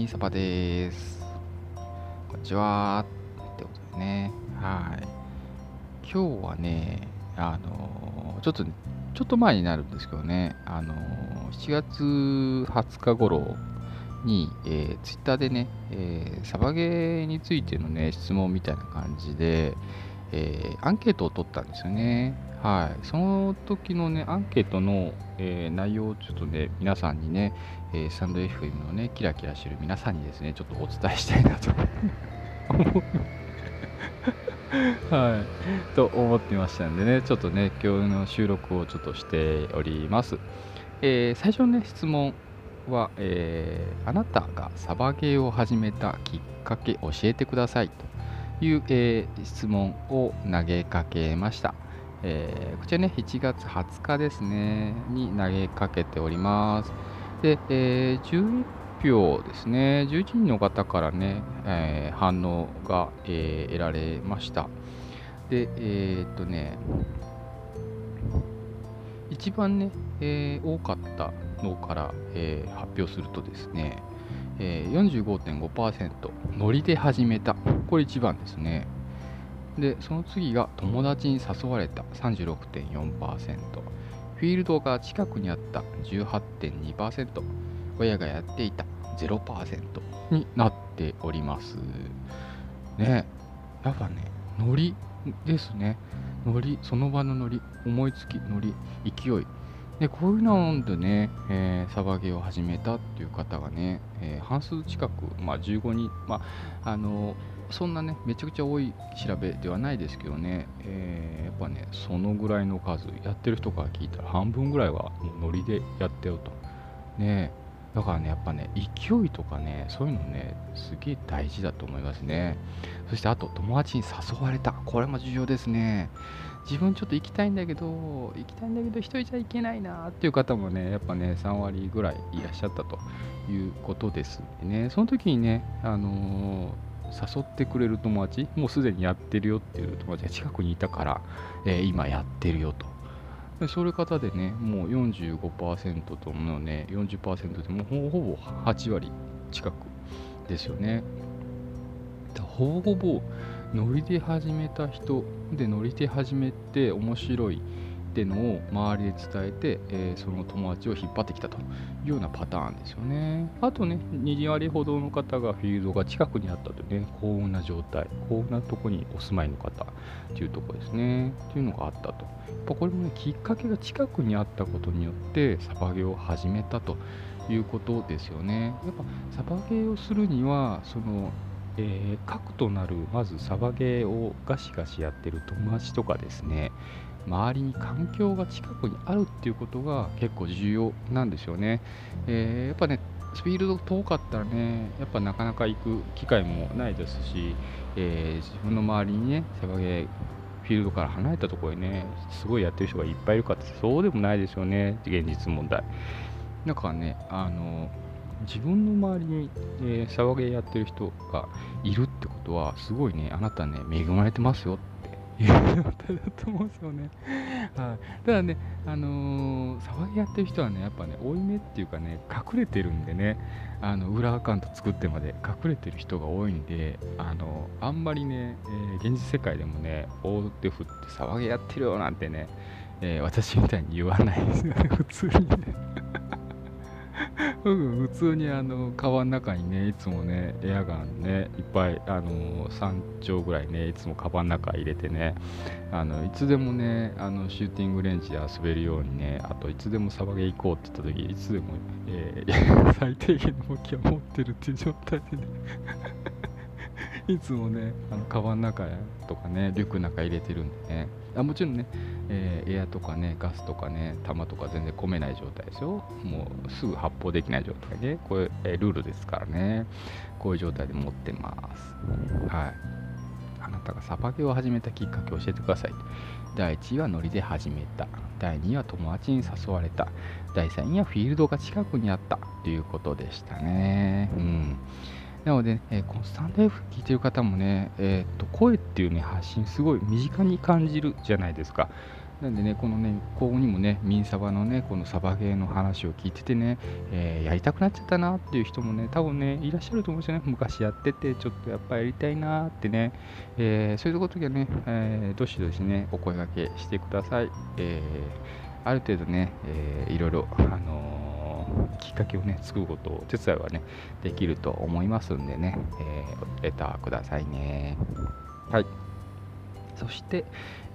みさばです。こんにちは。ってことでね。はい。今日はね、あのちょっと、ちょっと前になるんですけどね、あの7月20日頃に、えー、ツイッターでね、えー、サバゲーについてのね、質問みたいな感じで、えー、アンケートを取ったんですよね。はい。その時のね、アンケートの、えー、内容をちょっとね、皆さんにね、えー、スタンド FM のね、キラキラしてる皆さんにですね、ちょっとお伝えしたいなと はい。と思ってましたんでね、ちょっとね、今日の収録をちょっとしております。えー、最初のね、質問は、えー、あなたがサバゲーを始めたきっかけ教えてくださいという、えー、質問を投げかけました。えー、こちらね、1月20日ですね、に投げかけております。で、えー、11票ですね、11人の方からね、えー、反応が、えー、得られました。で、えー、っとね、一番ね、えー、多かったのから、えー、発表するとですね、えー、45.5%、ノリで始めた。これ一番ですね。で、その次が友達に誘われた36.4%。フィールドが近くにあった18.2%。親がやっていた0%になっております。ねやっぱね、ノリですね。ノリ、その場のノリ、思いつき、ノリ、勢い。でこういうのでね、えー、サバゲーを始めたっていう方がね、えー、半数近く、まあ、15人、まあ、あのそんなね、めちゃくちゃ多い調べではないですけどね、えー、やっぱね、そのぐらいの数、やってる人から聞いたら半分ぐらいはもうノリでやってよと。ねだからね、やっぱね、勢いとかね、そういうのね、すげえ大事だと思いますね。そしてあと、友達に誘われた。これも重要ですね。自分ちょっと行きたいんだけど、行きたいんだけど、一人じゃ行けないなっていう方もね、やっぱね、3割ぐらいいらっしゃったということですね。その時にね、あのー、誘ってくれる友達、もうすでにやってるよっていう友達が近くにいたから、えー、今やってるよと。でそういう方でね、もう45%とのね、40%でもほほぼ8割近くですよね。ほぼほぼ乗りで始めた人で乗りで始めて面白いってのを周りで伝えて、えー、その友達を引っ張ってきたというようなパターンですよね。あとね、2割ほどの方がフィールドが近くにあったというね、幸運な状態、幸運なとこにお住まいの方っていうとこですね、っていうのがあったと。やっぱこれもね、きっかけが近くにあったことによって、サバゲを始めたということですよね。やっぱサバゲをするには、そのえー、核となるまずサバゲーをガシガシやってる友達とかですね周りに環境が近くにあるっていうことが結構重要なんですよね、えー、やっぱねスピード遠かったらねやっぱなかなか行く機会もないですし、えー、自分の周りにねサバゲーフィールドから離れたところにねすごいやってる人がいっぱいいるかってそうでもないですよね現実問題。だからねあの自分の周りに、えー、騒げやってる人がいるってことは、すごいね、あなたね、恵まれてますよいう状態だと思うんですよね。はい。ただね、あのー、騒ぎやってる人はね、やっぱね、負い目っていうかね、隠れてるんでね、あの裏アカウント作ってまで隠れてる人が多いんで、あのー、あんまりね、えー、現実世界でもね、大手振って騒ぎやってるよなんてね、え、私みたいに言わないですよね、普通にね。普通にあの川の中にねいつもねエアガンねいっぱいあの3丁ぐらいねいつもカバンの中入れてねあのいつでもねあのシューティングレンジで遊べるようにねあといつでもサバゲ行こうって言った時いつでも、えー、最低限の武器は持ってるっていう状態でね いつもねあのカバンの中とかねリュックの中入れてるんでね。あもちろんねえー、エアとかね、ガスとかね、弾とか全然込めない状態ですよ。もうすぐ発砲できない状態で、これ、えー、ルールですからね。こういう状態で持ってます。はい。あなたがサバゲを始めたきっかけを教えてください。第1位はノリで始めた。第2位は友達に誘われた。第3位はフィールドが近くにあったということでしたね。うん。なので、えー、このスタンド F 聞いてる方もね、えー、と声っていうね、発信すごい身近に感じるじゃないですか。なんでね、このね、ここにもね、ミンサバのね、このサバゲーの話を聞いててね、えー、やりたくなっちゃったなっていう人もね、多分ね、いらっしゃると思うんですよね。昔やってて、ちょっとやっぱやりたいなってね、えー、そういう時はね、えー、どしどしね、お声掛けしてください。えー、ある程度ね、えー、いろいろ、あのきっかけをね、作ることを、手伝いはね、できると思いますんでね、えー、レターくださいね。はい。そして、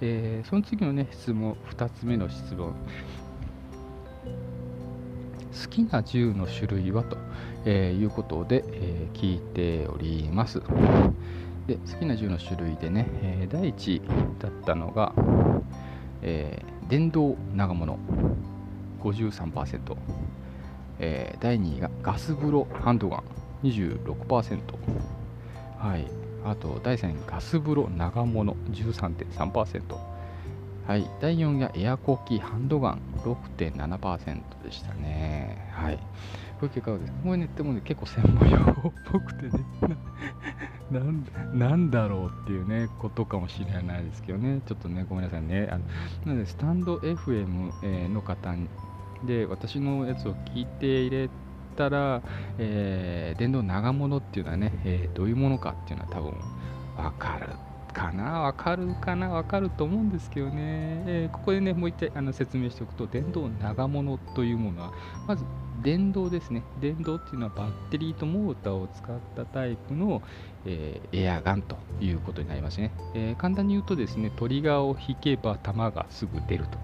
えー、その次のね、質問、2つ目の質問。好きな銃の種類は？と、えー、いうことで、えー、聞いております。で好きな銃の種類でね、えー、第1だったのが、えー、電動長物53%、えー、第2位がガス風呂ハンドガン26%、はい、あと第3位ガス風呂長物13.3%、はい、第4位がエアコーキーハンドガン6.7%でしたね。はい。これ結果です？これね、でもね、結構専門用っぽくてね ななんだろうっていうね、ことかもしれないですけどね、ちょっとね、ごめんなさいね。あのなので、スタンド FM の方で私のやつを聞いて入れたら、えー、電動長物っていうのはね、えー、どういうものかっていうのは多分わかるかなわかるかなわかると思うんですけどね、えー、ここでね、もう一回あの説明しておくと、電動長物というものは、まず電動ですね。電動っていうのはバッテリーとモーターを使ったタイプの、えー、エアガンということになりますね、えー、簡単に言うとですね、トリガーを引けば弾がすぐ出ると。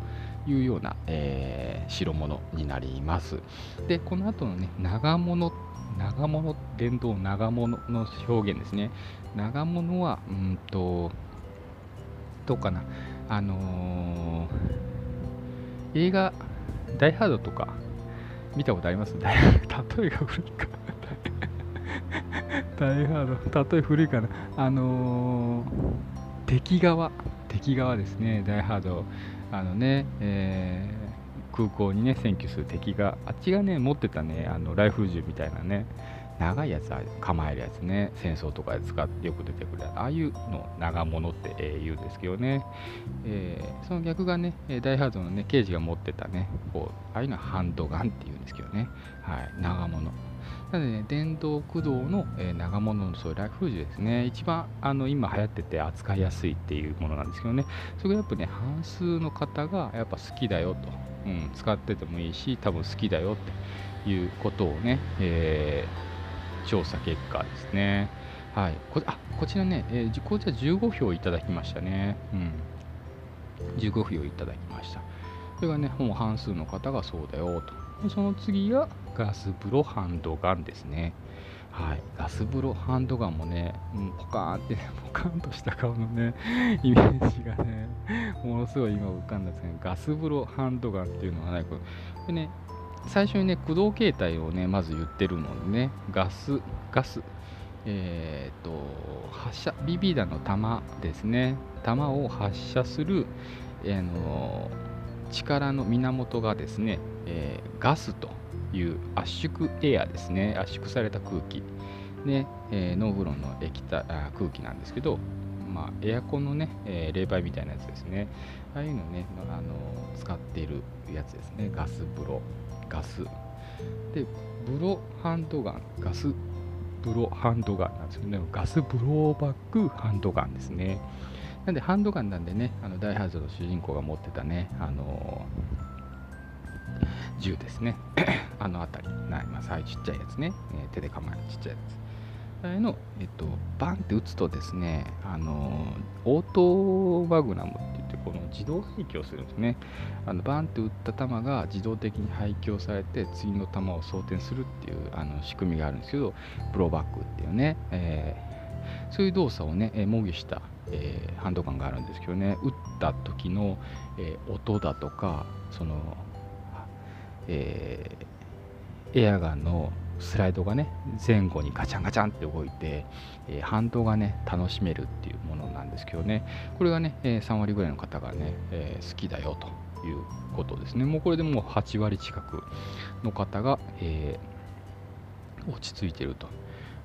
いうような、えー、代物になります。で、この後のね、長物、長物、電動長物の表現ですね。長物は、うんと、どうかな、あのー、映画、ダイハードとか、見たことあります？例えが古いか。ダイハード、例え古いかな。あのー、敵側、敵側ですね、ダイハード。あのね、えー、空港にね、占拠する敵が、あっちがね、持ってたね、あのライフル銃みたいなね、長いやつ構えるやつね、戦争とかで使ってよく出てくる、ああいうの長物って、言うんですけどね、えー、その逆がね、ダイハードのね、刑事が持ってたね、こうああいうのはハンドガンって言うんですけどね、はい、長物。なので、ね、電動駆動の、えー、長物のそういうライフル銃ですね、一番あの今流行ってて扱いやすいっていうものなんですけどね、それがやっぱね、半数の方がやっぱ好きだよと、うん、使っててもいいし、多分好きだよっていうことをね、えー、調査結果ですね。はい、こあこちらね、えー、こちら15票いただきましたね。うん、15票いただきました。それがね、ほぼ半数の方がそうだよと。その次がガス風呂ハンドガンですね。はい、ガス風呂ハンドガンもね、うん、ポカーンってね、ポカーンとした顔のね、イメージがね、ものすごい今浮かんだんですけど、ガス風呂ハンドガンっていうのはね、これね、最初にね、駆動形態をね、まず言ってるのでね、ガス、ガス、えっ、ー、と、発射、BB 弾の弾ですね、弾を発射する、えー、の力の源がですね、えー、ガスという圧縮エアですね。圧縮された空気。で、えー、ノーフロンの液体空気なんですけど、まあ、エアコンのね、えー、冷媒みたいなやつですね。ああいうのね、あの使っているやつですね。ガス風呂。ガス。でブロハンドガン。ガスブロハンドガンなんですけどねガスブローバックハンドガンですね。なんでハンドガンなんでねあのダイハードの主人公が持ってたねあの銃ですね あの辺りなります。はい、ちっちゃいやつね、えー、手で構えるちっちゃいやつ。あれの、えっと、バンって撃つとですね、あのオートマグナムって言って、この自動廃棄をするんですね。あのバンって撃った弾が自動的に廃棄をされて、次の弾を装填するっていうあの仕組みがあるんですけど、プロバックっていうね、えー、そういう動作をね、え、模擬した、えー、ハンドガンがあるんですけどね、撃った時の、え音だとか、そのえー、エアガンのスライドがね前後にガチャンガチャンって動いて、えー、反動がね楽しめるっていうものなんですけどね。これがね、えー、3割ぐらいの方がね、えー、好きだよということですね。もうこれでもう8割近くの方が、え落ち着いてると。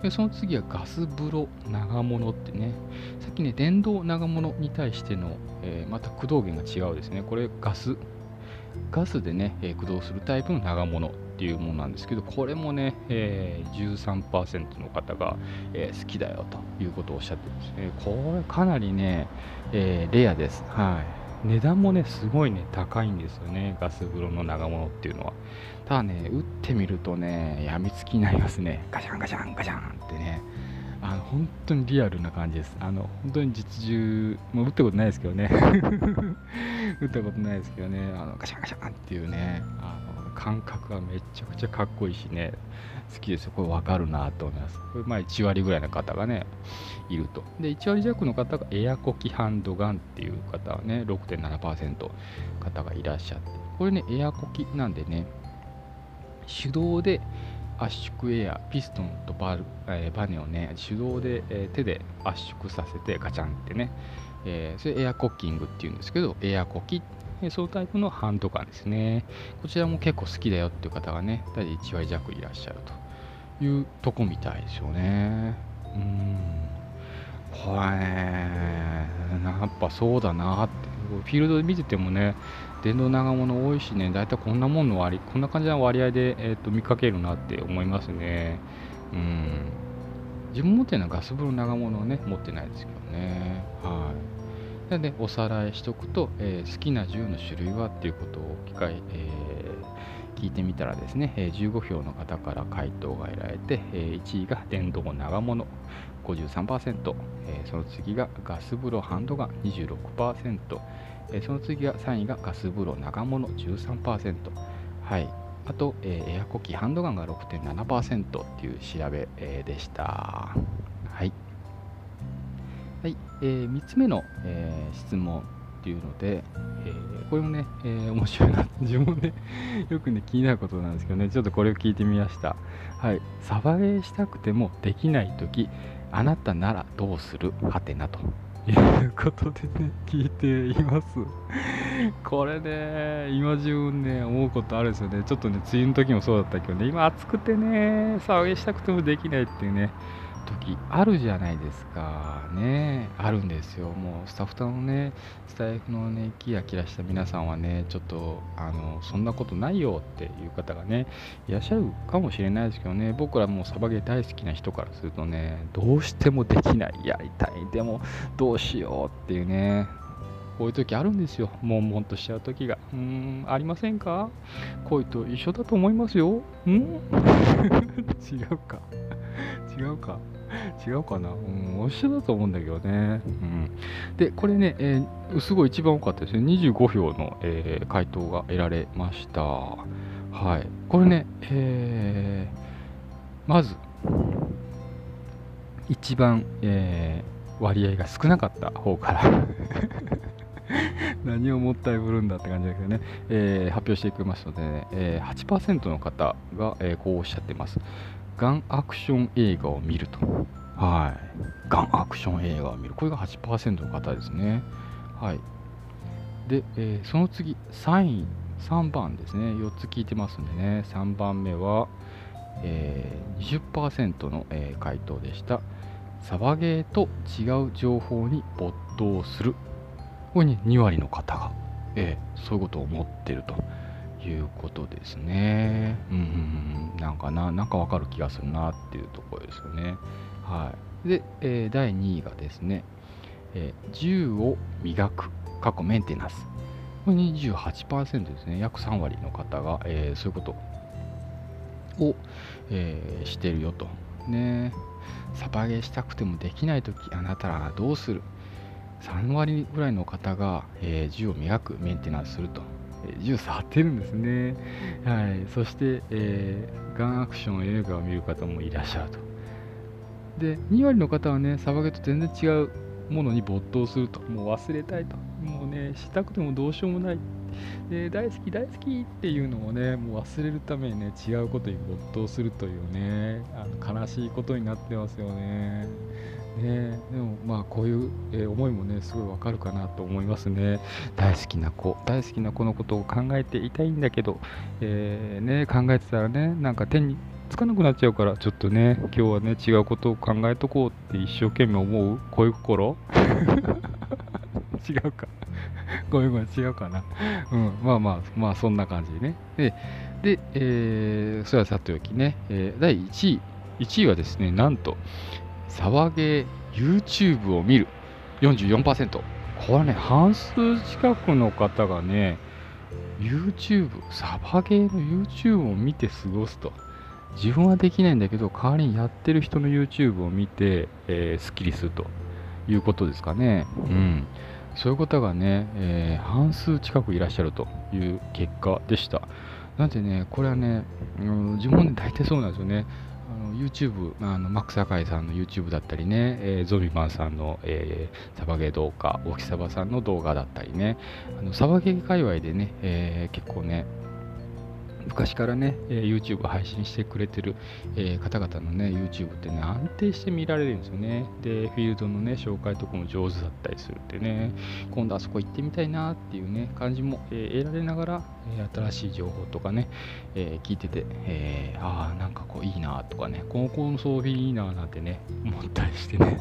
でその次はガス風呂長物ってね、さっきね、電動長物に対しての、えー、また駆動源が違うですね。これガス、ガスでね、えー、駆動するタイプの長物っていうものなんですけど、これもね、えー、13%の方が、え、好きだよということをおっしゃってるんですね。これかなりね、え、レアです。はい。値段もね、すごいね、高いんですよね、ガス風呂の長物っていうのは。ただね、打ってみるとね、やみつきになりますね。ガシャンガシャンガシャンってね。あの本当にリアルな感じです。あの本当に実銃、もう打ったことないですけどね。打ったことないですけどね、あのガシャンガシャンっていうね、あの感覚がめちゃくちゃかっこいいしね、好きですよ。これ分かるなと思います。これまあ1割ぐらいの方がね、いると。で、1割弱の方がエアコキハンドガンっていう方はね、6.7%方がいらっしゃって、これね、エアコキなんでね、手動で圧縮エア、ピストンとバル、えー、バネをね、手動で、えー、手で圧縮させてガチャンってね、えー、それエアコッキングっていうんですけど、エアコキそのタイプのハンドガンですね。こちらも結構好きだよっていう方がね、大体1割弱いらっしゃるというとこみたいですよね。うん。これね、やっぱそうだなって。フィールドで見ててもね、電動長物多いしね、大体こんなもんの割、こんな感じの割合で、えーと、見かけるなって思いますね。うん。自分持ってるのはガス風呂長物をね、持ってないですけどね。はい。なので、おさらいしとくと、えー、好きな銃の種類はっていうことを機会、えー、聞いてみたらですね、えー、15票の方から回答が得られて、え1位が電動長物53%、えその次がガス風呂ハンドガン26%、えその次が3位がガス風呂長物13%、はい、あと、えエアコキハンドガンが6.7%っていう調べ、えでした。はい。はい、えー、3つ目の、えー、質問っていうので、えー、これもね、えー、面白いな、自分で よくね、気になることなんですけどね、ちょっとこれを聞いてみました。はい、サバゲーしたくてもできないとき、あなたならどうする？はてなと。いうことでね、聞いています。これね、今自分ね、思うことあるんですよね。ちょっとね、梅雨の時もそうだったけどね、今暑くてね、騒ぎしたくてもできないっていうね、時あるじゃないですかねあるんですよもうスタッフさんのねスタイフのねキラキラした皆さんはねちょっとあのそんなことないよっていう方がねいらっしゃるかもしれないですけどね僕らもうサバゲー大好きな人からするとねどうしてもできないやりたいでもどうしようっていうねこういう時あるんですよ。悶々としちゃう時が。うーん、ありませんか？恋と一緒だと思いますよ。ん？違うか。違うか。違うかな、うん、一緒だと思うんだけどね。うん、で、これね、えー、すごい一番多かったですね。25票の、えー、回答が得られました。はい。これね、えー、まず、一番、えー、割合が少なかった方から 何をもったいぶるんだって感じだけどね、えー、発表していきますので、ね、えー、8%の方が、えー、こうおっしゃってます。ガンアクション映画を見ると。はい。ガンアクション映画を見る。これが8%の方ですね。はい。で、えー、その次、3位、3番ですね。4つ聞いてますんでね。3番目は、えー、20%の、えー、回答でした。サバゲーと違う情報に没頭する。これに2割の方が、えー、そういうことを思ってると。いうことですね。うん、なんかな、なんかわかる気がするなっていうところですよね。はい。で、えー、第2位がですね、えー、銃を磨く、過去メンテナンス。これ28%ですね。約3割の方が、えー、そういうことを、え、してるよと。ね。サバゲーしたくてもできないとき、あなたらどうする ?3 割ぐらいの方が、えー、銃を磨く、メンテナンスすると。ジュース貼ってるんですね。はい。そして、えー、ガンアクション映画を見る方もいらっしゃると。で、2割の方はね、サバゲと全然違うものに没頭すると。もう忘れたいと。もうね、したくてもどうしようもない。で大好き大好きっていうのをね、もう忘れるためにね、違うことに没頭するというね、あの悲しいことになってますよね。ね、でもまあこういう、えー、思いもねすごいわかるかなと思いますね。大好きな子大好きな子のことを考えていたいんだけど、えー、ね、考えてたらねなんか手につかなくなっちゃうからちょっとね今日はね違うことを考えとこうって一生懸命思う恋心？違うか。ごめんごめん違うかな。うんまあまあまあそんな感じでね。でで、えー、それはさておきね、えー、第1位1位はですねなんと騒げ YouTube を見る。44%これはね半数近くの方がね YouTube サバゲーの YouTube を見て過ごすと。自分はできないんだけど代わりにやってる人の YouTube を見て、えー、スッキリするということですかね。うん。そういう方がね、えー、半数近くいらっしゃるという結果でした。なんでねこれはね、うん、自分で大体そうなんですよね。YouTube、あのマックサカイさんの YouTube だったりね、えー、ゾビマンさんの、えー、サバゲー動画、オキサバさんの動画だったりね、あのサバゲー界隈でね、えー、結構ね、昔からね、えー、YouTube 配信してくれてる、えー、方々のね、YouTube ってね、安定して見られるんですよね。で、フィールドのね、紹介とかも上手だったりするってね、今度あそこ行ってみたいなっていうね、感じも、えー、得られながら、え新しい情報とかね、え聞いてて、えああ、なんかこういいなとかね、高校の装備いいななんてね、思ったりしてね、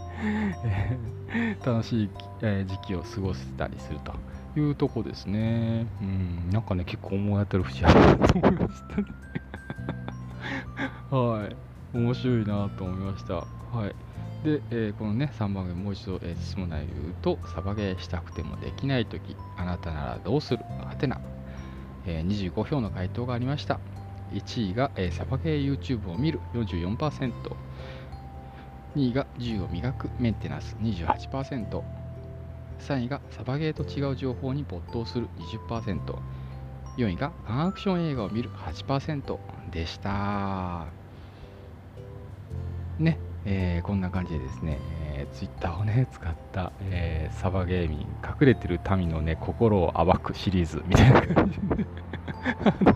楽しい、え時期を過ごせたりすると。いうとこですね。うん、なんかね、結構思い当たる節あるなと思いましたね はい。面白いなと思いました。はい。で、えー、このね、3番目もう一度、えー、質問内容言うと、サバゲーしたくてもできないとき、あなたならどうする？はてな、えー、25票の回答がありました。1位が、えー、サバゲー YouTube を見る44%、2位が銃を磨くメンテナンス28%、3位がサバゲーと違う情報に没頭する20%、4位がファンアクション映画を見る8%でした。ね、えー、こんな感じでですね、えー、ツイッターをね、使った、えー、サバゲーミン、隠れてる民のね、心を暴くシリーズみたいな感じで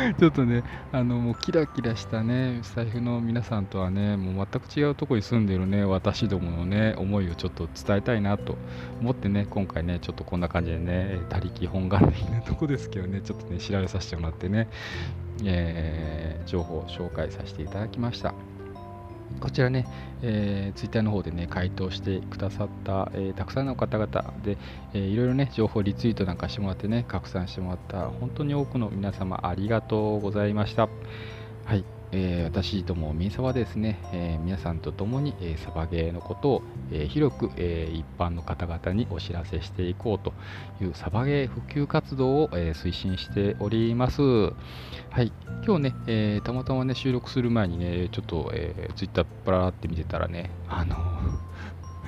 ちょっとね、あのもうキラキラしたね、スタイフの皆さんとはね、もう全く違うところに住んでるね、私どものね、思いをちょっと伝えたいなと思ってね、今回ね、ちょっとこんな感じでね、他力本願的なとこですけどね、ちょっとね、調べさせてもらってね、えー、情報を紹介させていただきました。こちらね、えー、ツイッターの方でね、回答してくださった、えー、たくさんの方々で、えー、いろいろね、情報リツイートなんかしてもらってね、拡散してもらった、本当に多くの皆様ありがとうございました。はい。えー、私ども、ミンサはですね、えー、皆さんと共に、えー、サバゲーのことを、え広く、え一般の方々にお知らせしていこうというサバゲー普及活動を、え推進しております。はい、今日ね、えたまたまね、収録する前にね、ちょっと、えー、ツイッターパラって見てたらね、あの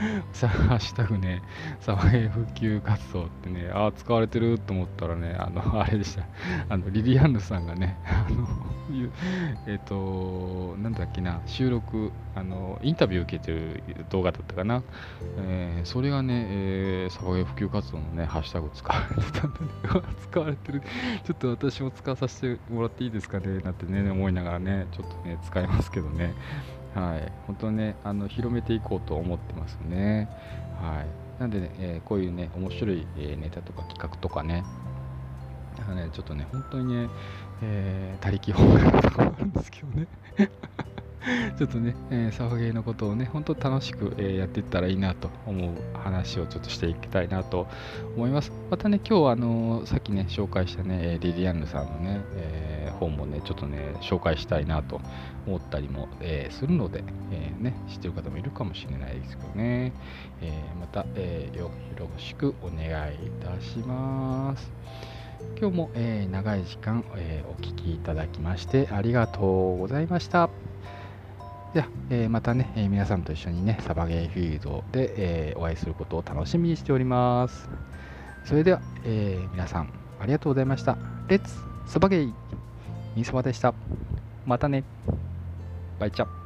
ハッシュタグね、サバゲー普及活動ってね、ああ、使われてると思ったらね、あの、あれでした。あの、リリアンヌさんがね、あの、えっ、と、なんだっけな、収録、あの、インタビュー受けてる動画だったかな。えー、それがね、えー、サバゲー普及活動のね、ハッシュタグ使われてたんで、ね、使われてる。ちょっと私も使わさせてもらっていいですかね、なんてね、思いながらね、ちょっとね、使いますけどね。はい、本当ね、あの広めていこうと思ってますね。はい、なんでね、えー、こういうね、面白い、えネタとか企画とかね、ねちょっとね、本当にね、えー、他力本願とかもあるんですけどね。ちょっとね、えー、サバゲーのことをね、本当楽しく、えー、やっていったらいいなと思う話をちょっとしていきたいなと思います。またね、今日はあのー、さっきね、紹介したね、リリアンヌさんのね、えー、本もね、ちょっとね、紹介したいなと思ったりも、えするので、えね、知ってる方もいるかもしれないですけどね、えまた、えよろしくお願いいたします。今日も、え長い時間、えお聴きいただきましてありがとうございました。では、えー、またね、えー、皆さんと一緒にね、サバゲーフィールドで、えー、お会いすることを楽しみにしております。それでは、え皆さん、ありがとうございました。レッツサバゲーみそばでした。またね。バイチャ